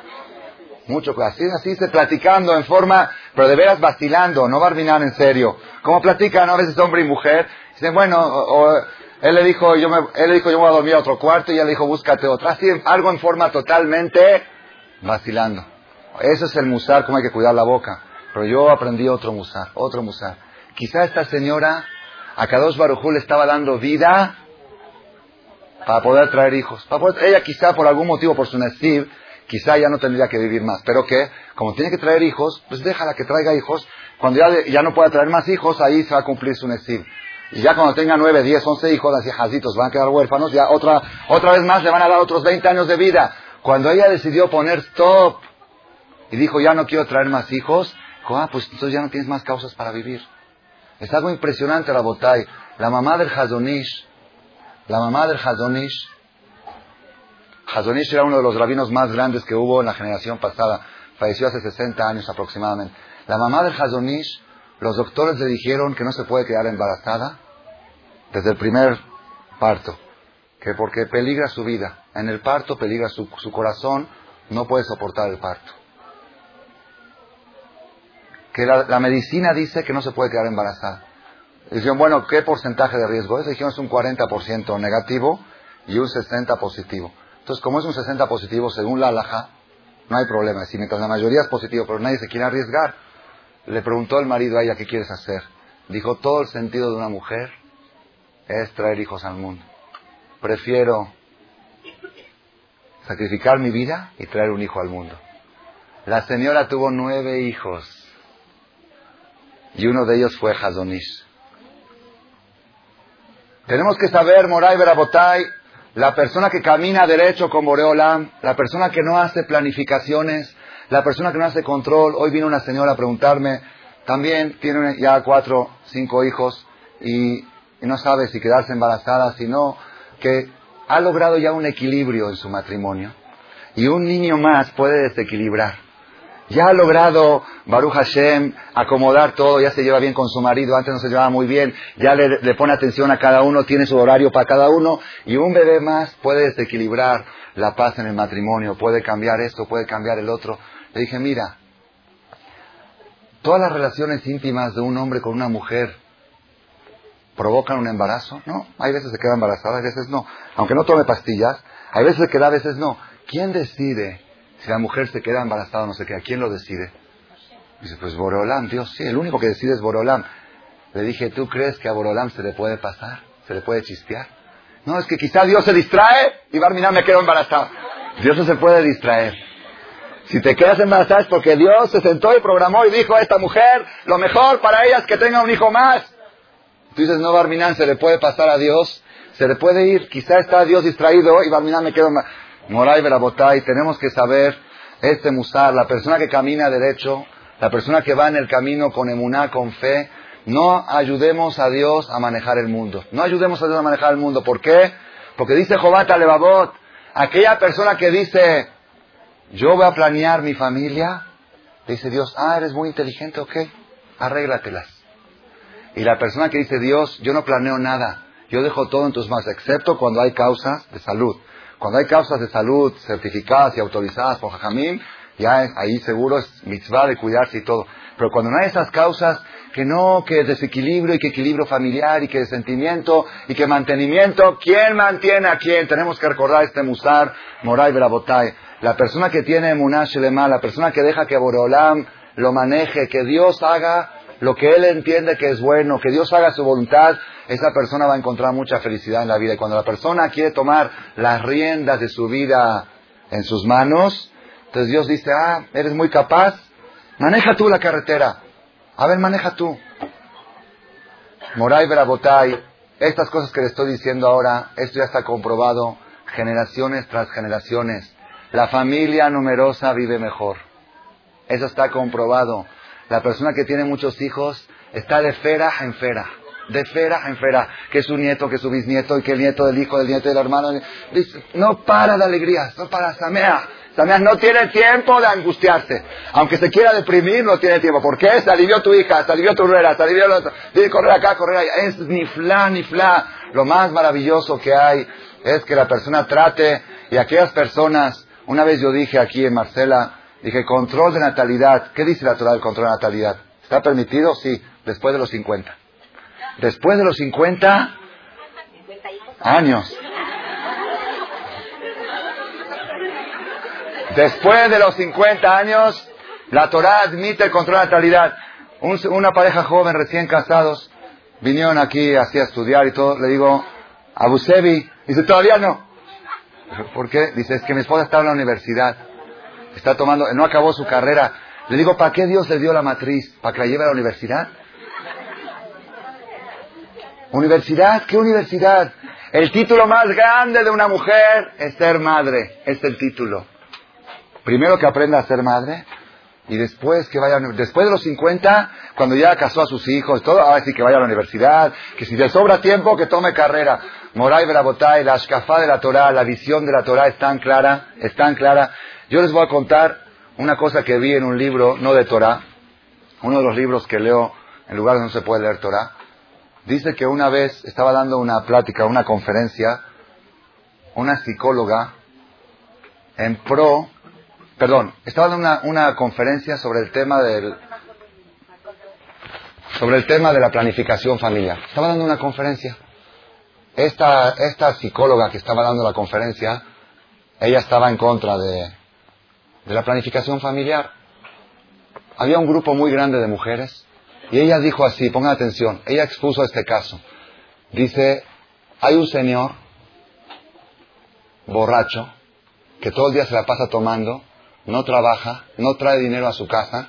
Mucho cuidado. Así, así se platicando en forma, pero de veras vacilando, no barbinar en serio. Como platican a veces hombre y mujer, dicen, bueno, o, él le dijo, yo me, él le dijo, yo voy a dormir a otro cuarto y ella le dijo, búscate otra. Así, algo en forma totalmente vacilando. Ese es el musar, como hay que cuidar la boca. Pero yo aprendí otro musar, otro musar. Quizá esta señora, a Kadosh Barujú le estaba dando vida para poder traer hijos. ella quizá por algún motivo, por su nasib, quizá ya no tendría que vivir más. Pero que, como tiene que traer hijos, pues déjala que traiga hijos. Cuando ya, ya no pueda traer más hijos, ahí se va a cumplir su nasib. Y ya cuando tenga nueve, diez, once hijos, las hijacitos van a quedar huérfanos, ya otra, otra vez más le van a dar otros 20 años de vida. Cuando ella decidió poner stop y dijo, ya no quiero traer más hijos, dijo, ah, pues entonces ya no tienes más causas para vivir. Es algo impresionante la botay. La mamá del Hazonish, la mamá del Hazonish, Hazonish era uno de los rabinos más grandes que hubo en la generación pasada. Falleció hace 60 años aproximadamente. La mamá del Hazonish los doctores le dijeron que no se puede quedar embarazada desde el primer parto, que porque peligra su vida. En el parto peligra su, corazón, no puede soportar el parto. Que la, medicina dice que no se puede quedar embarazada. Dijeron, bueno, ¿qué porcentaje de riesgo es? Dijeron, es un 40% negativo y un 60% positivo. Entonces, como es un 60% positivo, según la alhaja, no hay problema. Si mientras la mayoría es positivo, pero nadie se quiere arriesgar, le preguntó el marido a ella, ¿qué quieres hacer? Dijo, todo el sentido de una mujer es traer hijos al mundo. Prefiero sacrificar mi vida y traer un hijo al mundo. La señora tuvo nueve hijos y uno de ellos fue Hazonish. Tenemos que saber, Moray Berabotay, la persona que camina derecho con Boreolam, la persona que no hace planificaciones, la persona que no hace control. Hoy vino una señora a preguntarme, también tiene ya cuatro, cinco hijos y, no sabe si quedarse embarazada, sino que ha logrado ya un equilibrio en su matrimonio. Y un niño más puede desequilibrar. Ya ha logrado Baruch Hashem acomodar todo, ya se lleva bien con su marido, antes no se llevaba muy bien, ya le, le, pone atención a cada uno, tiene su horario para cada uno, y un bebé más puede desequilibrar la paz en el matrimonio, puede cambiar esto, puede cambiar el otro. Le dije, mira, todas las relaciones íntimas de un hombre con una mujer provocan un embarazo, ¿no? Hay veces se queda embarazada, hay veces no. Aunque no tome pastillas, hay veces se queda, a veces no. ¿Quién decide si la mujer se queda embarazada o no se queda? ¿Quién lo decide? Dice, pues Borolam, Dios, sí, el único que decide es Borolam. Le dije, ¿tú crees que a Borolam se le puede pasar? ¿Se le puede chispear? No, es que quizá Dios se distrae y Barminan me quedo embarazada. Dios no se puede distraer. Si te quedas embarazada es porque Dios se sentó y programó y dijo a esta mujer, lo mejor para ella es que tenga un hijo más. Tú dices, no, Barminan, se le puede pasar a Dios, se le puede ir, quizá está Dios distraído y Barminan me quedo Moray Verabotay, tenemos que saber este musar, la persona que camina derecho, la persona que va en el camino con emuná, con fe, no ayudemos a Dios a manejar el mundo. No ayudemos a Dios a manejar el mundo. ¿Por qué? Porque dice Jobata Levavot, aquella persona que dice, yo voy a planear mi familia, dice Dios, ah, eres muy inteligente, ok, arréglatelas. Y la persona que dice, Dios, yo no planeo nada, yo dejo todo en tus manos, excepto cuando hay causas de salud. Cuando hay causas de salud certificadas y autorizadas por Jajamim, ya ahí seguro es mitzvah de cuidarse y todo. Pero cuando no hay esas causas, que no, que desequilibrio y que equilibrio familiar y que sentimiento y que mantenimiento, ¿quién mantiene a quién? Tenemos que recordar este musar, Moray Berabotay. La persona que tiene Munash la persona que deja que Borolam lo maneje, que Dios haga lo que él entiende que es bueno, que Dios haga su voluntad, esa persona va a encontrar mucha felicidad en la vida. Y cuando la persona quiere tomar las riendas de su vida en sus manos, entonces Dios dice, ah, eres muy capaz, maneja tú la carretera. A ver, maneja tú. Moray Berabotay, estas cosas que le estoy diciendo ahora, esto ya está comprobado generaciones tras generaciones. La familia numerosa vive mejor. Eso está comprobado. La persona que tiene muchos hijos está de fera en fera. De fera en fera. Que su nieto, que su bisnieto, y que el nieto del hijo, del nieto del hermano. No para de alegrías, no para. Samea. Samea no tiene tiempo de angustiarse. Aunque se quiera deprimir, no tiene tiempo. ¿Por qué? Se alivió tu hija, se alivió tu rueda, se alivió. Tiene correr acá, correr allá. Es ni fla, ni fla. Lo más maravilloso que hay es que la persona trate y aquellas personas, una vez yo dije aquí en Marcela, Dije, control de natalidad. ¿Qué dice la Torah del control de natalidad? ¿Está permitido? Sí, después de los 50. Después de los 50 años. Después de los 50 años, la Torah admite el control de natalidad. una pareja joven, recién casados, vinieron aquí así a estudiar y todo. Le digo, Abu Sebi, dice, todavía no. ¿Por qué? Dice, es que mi esposa está en la universidad está tomando, no acabó su carrera. Le digo, ¿para qué Dios le dio la matriz? ¿Para que la lleve a la universidad? ¿Universidad? ¿Qué universidad? El título más grande de una mujer es ser madre. Es el título. Primero que aprenda a ser madre y después que vaya, después de los 50, cuando ya casó a sus hijos, todo, ahora sí que vaya a la universidad, que si le sobra tiempo, que tome carrera. Moray Berabotay, la ashkafá de la Torah, la visión de la Torah es tan clara, es tan clara. Yo les voy a contar una cosa que vi en un libro, no de Torah, uno de los libros que leo en lugares donde no se puede leer Torah. Dice que una vez estaba dando una plática, una conferencia, una psicóloga en pro, perdón, estaba dando una, una conferencia sobre el tema del, sobre el tema de la planificación familiar. Estaba dando una conferencia. Esta, esta psicóloga que estaba dando la conferencia, ella estaba en contra de, de la planificación familiar. Había un grupo muy grande de mujeres y ella dijo así, pongan atención, ella expuso este caso. Dice, hay un señor borracho que todo el día se la pasa tomando, no trabaja, no trae dinero a su casa,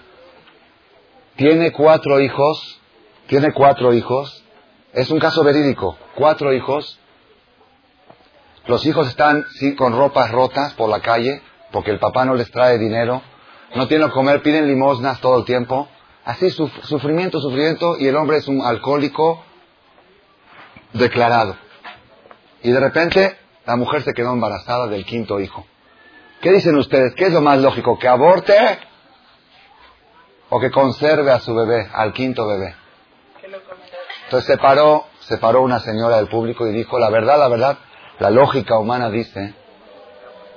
tiene cuatro hijos, tiene cuatro hijos, es un caso verídico, cuatro hijos, los hijos están sí, con ropas rotas por la calle porque el papá no les trae dinero, no tienen que comer, piden limosnas todo el tiempo, así sufrimiento, sufrimiento y el hombre es un alcohólico declarado. Y de repente la mujer se quedó embarazada del quinto hijo. ¿Qué dicen ustedes? ¿Qué es lo más lógico? ¿Que aborte o que conserve a su bebé, al quinto bebé? Entonces se paró, se paró una señora del público y dijo, la verdad, la verdad, la lógica humana dice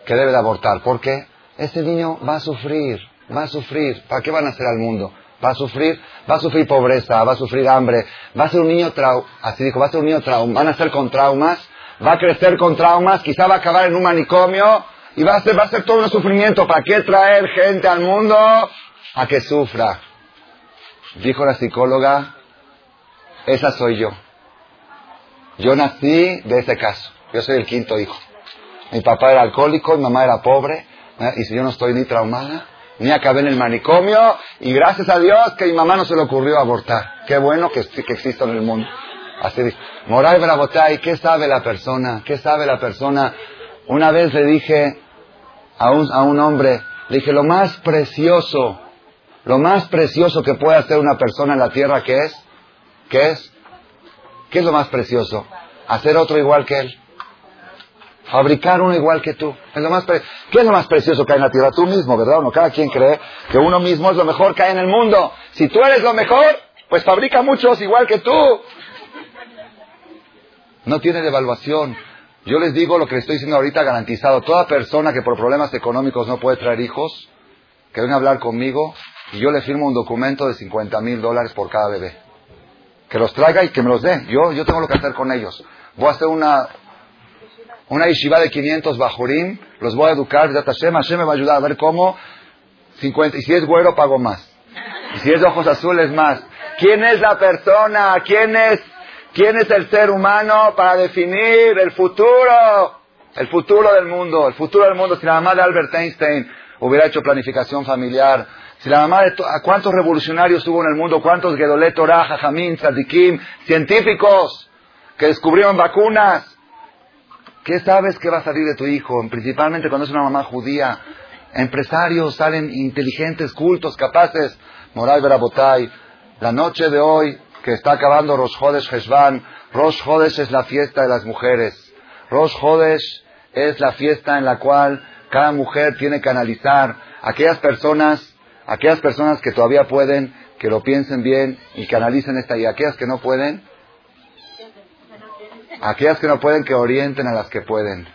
que debe de abortar, porque ese niño va a sufrir, va a sufrir. ¿Para qué van a hacer al mundo? Va a sufrir, va a sufrir pobreza, va a sufrir hambre, va a ser un niño trau, así dijo, va a ser un niño trauma, van a ser con traumas, va a crecer con traumas, quizá va a acabar en un manicomio y va a ser, va a ser todo un sufrimiento. ¿Para qué traer gente al mundo a que sufra? Dijo la psicóloga, esa soy yo. Yo nací de ese caso. Yo soy el quinto hijo. Mi papá era alcohólico, mi mamá era pobre, ¿eh? y si yo no estoy ni traumada, ni acabé en el manicomio, y gracias a Dios que mi mamá no se le ocurrió abortar. Qué bueno que, que exista en el mundo. Así dice. Moray Brabotay, ¿qué sabe la persona? ¿Qué sabe la persona? Una vez le dije a un, a un hombre, le dije, lo más precioso, lo más precioso que puede hacer una persona en la tierra, ¿qué es? ¿Qué es? ¿Qué es lo más precioso? Hacer otro igual que él. Fabricar uno igual que tú. Es lo más ¿Qué es lo más precioso que hay en la tierra? Tú mismo, ¿verdad? No, cada quien cree que uno mismo es lo mejor que hay en el mundo. Si tú eres lo mejor, pues fabrica muchos igual que tú. No tiene devaluación. Yo les digo lo que les estoy diciendo ahorita garantizado. Toda persona que por problemas económicos no puede traer hijos, que venga a hablar conmigo y yo le firmo un documento de 50 mil dólares por cada bebé. Que los traiga y que me los dé. Yo, yo tengo lo que hacer con ellos. Voy a hacer una, una yeshiva de 500 bajurim, los voy a educar, Hashem, Hashem me va a ayudar a ver cómo, 50, y si es güero pago más, y si es ojos azules más. ¿Quién es la persona? ¿Quién es, quién es el ser humano para definir el futuro? El futuro del mundo, el futuro del mundo. Si la mamá de Albert Einstein hubiera hecho planificación familiar, si la mamá de cuántos revolucionarios hubo en el mundo, cuántos Gedolet Torah, Jajamín, Tzadikim, científicos que descubrieron vacunas, ¿Qué sabes que va a salir de tu hijo? Principalmente cuando es una mamá judía. Empresarios salen inteligentes, cultos, capaces. Moray Berabotay. La noche de hoy, que está acabando Rosh Hodesh Heshvan, Rosh Hodesh es la fiesta de las mujeres. Rosh es la fiesta en la cual cada mujer tiene que analizar aquellas personas, aquellas personas que todavía pueden, que lo piensen bien y que analicen esta y aquellas que no pueden, Aquellas que no pueden, que orienten a las que pueden.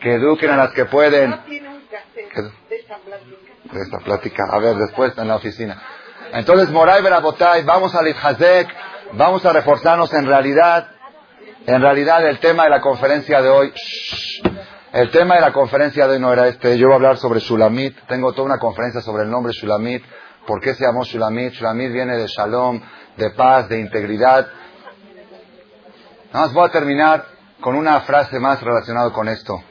Que eduquen a las que pueden. De esta plática. A ver, después en la oficina. Entonces, Moray Berabotay, vamos al Hazek, vamos a reforzarnos en realidad. En realidad, el tema de la conferencia de hoy. El tema de la conferencia de hoy no era este. Yo voy a hablar sobre Shulamit. Tengo toda una conferencia sobre el nombre Shulamit. ¿Por qué se llamó Shulamit? Shulamit viene de Shalom, de paz, de integridad. Nada más voy a terminar con una frase más relacionada con esto.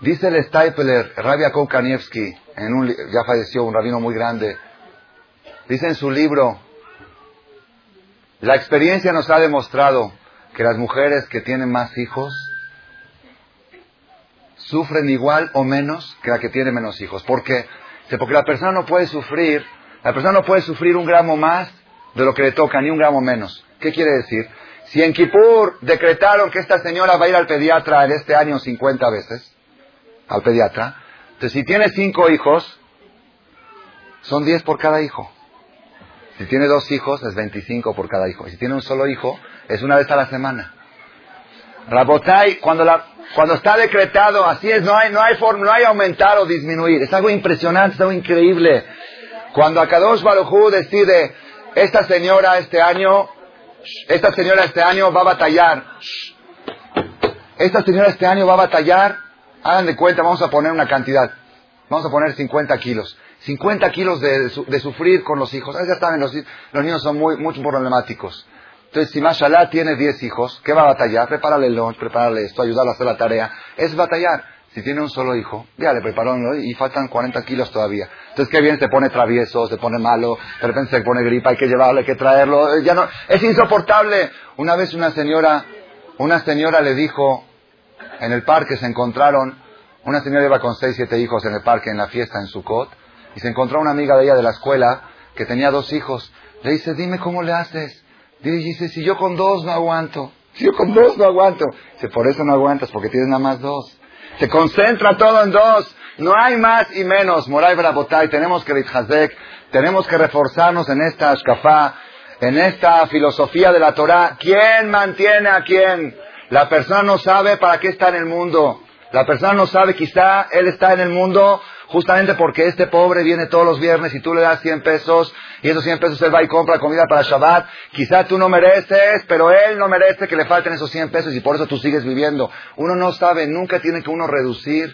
Dice el Stapler, Rabia Koukanievsky, en un, ya falleció, un rabino muy grande, dice en su libro, la experiencia nos ha demostrado que las mujeres que tienen más hijos sufren igual o menos que la que tiene menos hijos. ¿Por qué? Porque la persona no puede sufrir, la persona no puede sufrir un gramo más de lo que le toca, ni un gramo menos. ¿Qué quiere decir? Si en Kippur decretaron que esta señora va a ir al pediatra en este año 50 veces, al pediatra, entonces si tiene cinco hijos, son 10 por cada hijo. Si tiene dos hijos, es 25 por cada hijo. Si tiene un solo hijo, es una vez a la semana. Rabotai, cuando, la, cuando está decretado, así es, no hay, no, hay forma, no hay aumentar o disminuir. Es algo impresionante, es algo increíble. Cuando Akadosh Baruj decide, esta señora este año, esta señora este año va a batallar. Esta señora este año va a batallar Hagan de cuenta, vamos a poner una cantidad. Vamos a poner 50 kilos. 50 kilos de, sufrir con los hijos. ya saben, los, los niños son muy, muy problemáticos. Entonces, si Mashallah tiene 10 hijos, ¿qué va a batallar? Prepararle el lunch, prepararle esto, ayudarle a hacer la tarea. Es batallar. Si tiene un solo hijo, ya le preparó y faltan 40 kilos todavía. Entonces, qué bien, se pone travieso, se pone malo, de repente se pone gripa, hay que llevarlo, hay que traerlo. Ya no, es insoportable. Una vez una señora, una señora le dijo, en el parque se encontraron, una señora iba con 6, 7 hijos en el parque, en la fiesta en Sukkot, y se encontró una amiga de ella de la escuela que tenía dos hijos. Le dice, dime cómo le haces. Dice, si yo con dos no aguanto. Si yo con dos no aguanto. Dice, por eso no aguantas, porque tienes nada más dos. Se concentra todo en dos. No hay más y menos. Moray Brabotay, tenemos que tenemos que reforzarnos en esta ashkafá, en esta filosofía de la Torah. ¿Quién mantiene a quién? La persona no sabe para qué está en el mundo. La persona no sabe, quizá él está en el mundo justamente porque este pobre viene todos los viernes y tú le das 100 pesos y esos 100 pesos él va y compra comida para Shabbat. Quizá tú no mereces, pero él no merece que le falten esos 100 pesos y por eso tú sigues viviendo. Uno no sabe, nunca tiene que uno reducir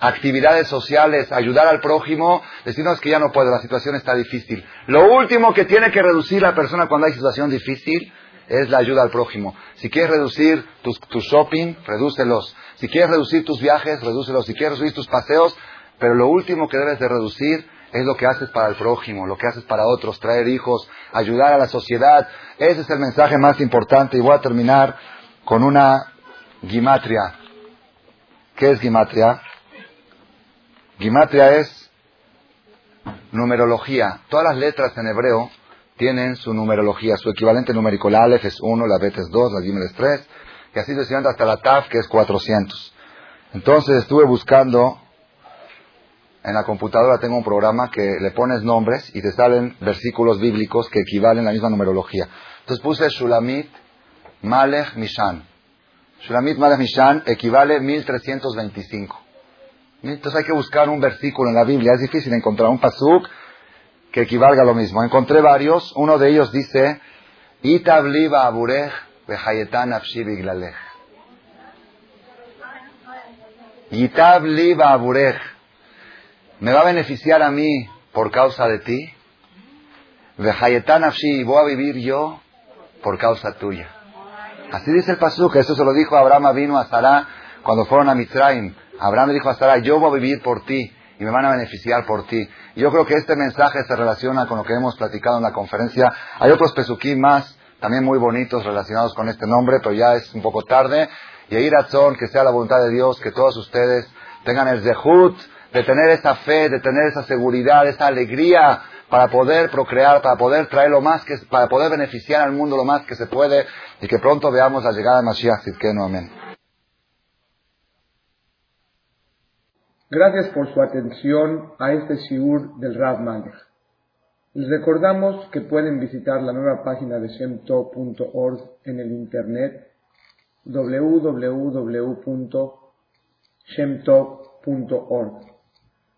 actividades sociales, ayudar al prójimo, decirnos que ya no puedo, la situación está difícil. Lo último que tiene que reducir la persona cuando hay situación difícil es la ayuda al prójimo. Si quieres reducir tu shopping, redúcelos. Si quieres reducir tus viajes, redúcelos. Si quieres reducir tus paseos, pero lo último que debes de reducir es lo que haces para el prójimo, lo que haces para otros, traer hijos, ayudar a la sociedad. Ese es el mensaje más importante y voy a terminar con una gimatria. ¿Qué es gimatria? Gimatria es numerología. Todas las letras en hebreo tienen su numerología, su equivalente numérico. La Aleph es 1, la Bet es 2, la Gimel es 3, y así sucesivamente hasta la Taf, que es 400. Entonces estuve buscando en la computadora tengo un programa que le pones nombres y te salen versículos bíblicos que equivalen a la misma numerología. Entonces puse Shulamit Malech Mishan. Shulamit Malech Mishan equivale 1325. Entonces hay que buscar un versículo en la Biblia. Es difícil encontrar un pasuk que equivalga a lo mismo. Encontré varios. Uno de ellos dice, Itabliba aburech behayetan afshi biglalech. ¿Me va a beneficiar a mí por causa de ti? y voy a vivir yo por causa tuya. Así dice el que eso se lo dijo Abraham vino a Sarah cuando fueron a Mitzrayim. Abraham le dijo a Sarah, yo voy a vivir por ti y me van a beneficiar por ti. Y yo creo que este mensaje se relaciona con lo que hemos platicado en la conferencia. Hay otros pesuquí más, también muy bonitos relacionados con este nombre, pero ya es un poco tarde. Y ir a que sea la voluntad de Dios, que todos ustedes tengan el zehut de tener esa fe, de tener esa seguridad, esa alegría para poder procrear, para poder traer lo más que, para poder beneficiar al mundo lo más que se puede y que pronto veamos la llegada de Mashiach no Amén. Gracias por su atención a este shiur del Rav Malech. Les recordamos que pueden visitar la nueva página de shemtov.org en el internet www.shemtov.org.